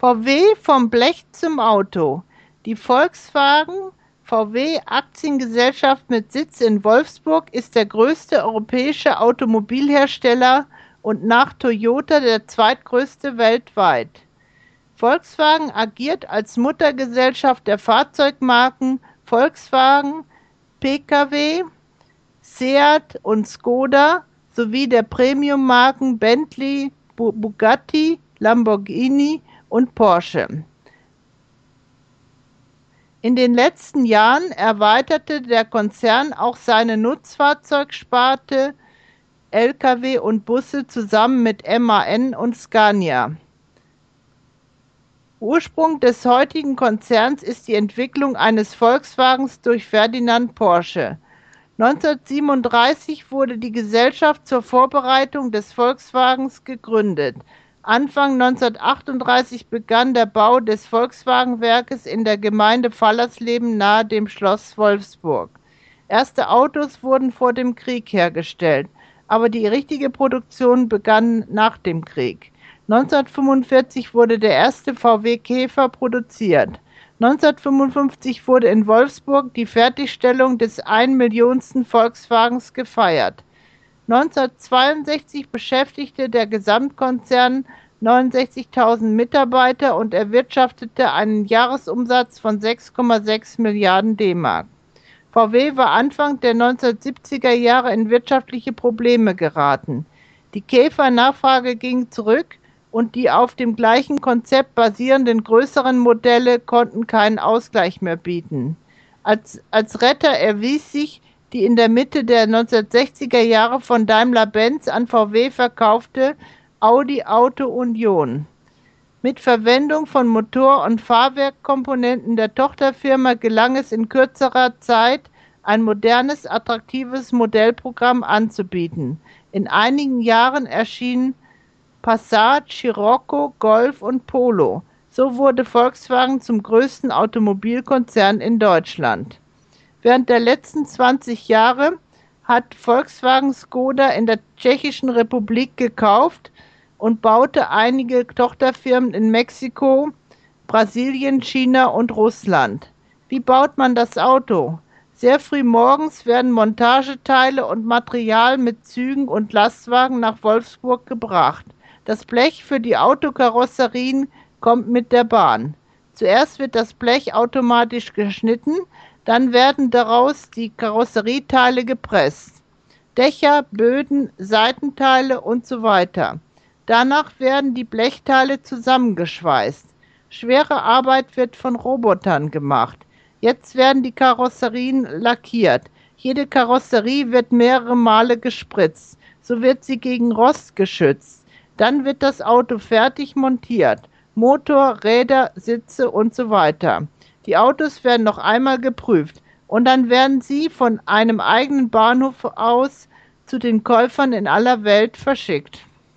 VW vom Blech zum Auto. Die Volkswagen VW Aktiengesellschaft mit Sitz in Wolfsburg ist der größte europäische Automobilhersteller und nach Toyota der zweitgrößte weltweit. Volkswagen agiert als Muttergesellschaft der Fahrzeugmarken Volkswagen, Pkw, Seat und Skoda sowie der Premiummarken Bentley, Bugatti, Lamborghini und Porsche. In den letzten Jahren erweiterte der Konzern auch seine Nutzfahrzeugsparte Lkw und Busse zusammen mit MAN und Scania. Ursprung des heutigen Konzerns ist die Entwicklung eines Volkswagens durch Ferdinand Porsche. 1937 wurde die Gesellschaft zur Vorbereitung des Volkswagens gegründet. Anfang 1938 begann der Bau des Volkswagenwerkes in der Gemeinde Fallersleben nahe dem Schloss Wolfsburg. Erste Autos wurden vor dem Krieg hergestellt, aber die richtige Produktion begann nach dem Krieg. 1945 wurde der erste VW Käfer produziert. 1955 wurde in Wolfsburg die Fertigstellung des ein Millionsten Volkswagens gefeiert. 1962 beschäftigte der Gesamtkonzern 69.000 Mitarbeiter und erwirtschaftete einen Jahresumsatz von 6,6 Milliarden D-Mark. VW war Anfang der 1970er Jahre in wirtschaftliche Probleme geraten. Die Käfer-Nachfrage ging zurück und die auf dem gleichen Konzept basierenden größeren Modelle konnten keinen Ausgleich mehr bieten. Als, als Retter erwies sich die in der Mitte der 1960er Jahre von Daimler-Benz an VW verkaufte Audi Auto Union. Mit Verwendung von Motor- und Fahrwerkkomponenten der Tochterfirma gelang es in kürzerer Zeit, ein modernes, attraktives Modellprogramm anzubieten. In einigen Jahren erschienen Passat, Scirocco, Golf und Polo. So wurde Volkswagen zum größten Automobilkonzern in Deutschland. Während der letzten 20 Jahre hat Volkswagen Skoda in der Tschechischen Republik gekauft und baute einige Tochterfirmen in Mexiko, Brasilien, China und Russland. Wie baut man das Auto? Sehr früh morgens werden Montageteile und Material mit Zügen und Lastwagen nach Wolfsburg gebracht. Das Blech für die Autokarosserien kommt mit der Bahn. Zuerst wird das Blech automatisch geschnitten, dann werden daraus die Karosserieteile gepresst. Dächer, Böden, Seitenteile und so weiter. Danach werden die Blechteile zusammengeschweißt. Schwere Arbeit wird von Robotern gemacht. Jetzt werden die Karosserien lackiert. Jede Karosserie wird mehrere Male gespritzt. So wird sie gegen Rost geschützt. Dann wird das Auto fertig montiert. Motor, Räder, Sitze und so weiter. Die Autos werden noch einmal geprüft und dann werden sie von einem eigenen Bahnhof aus zu den Käufern in aller Welt verschickt.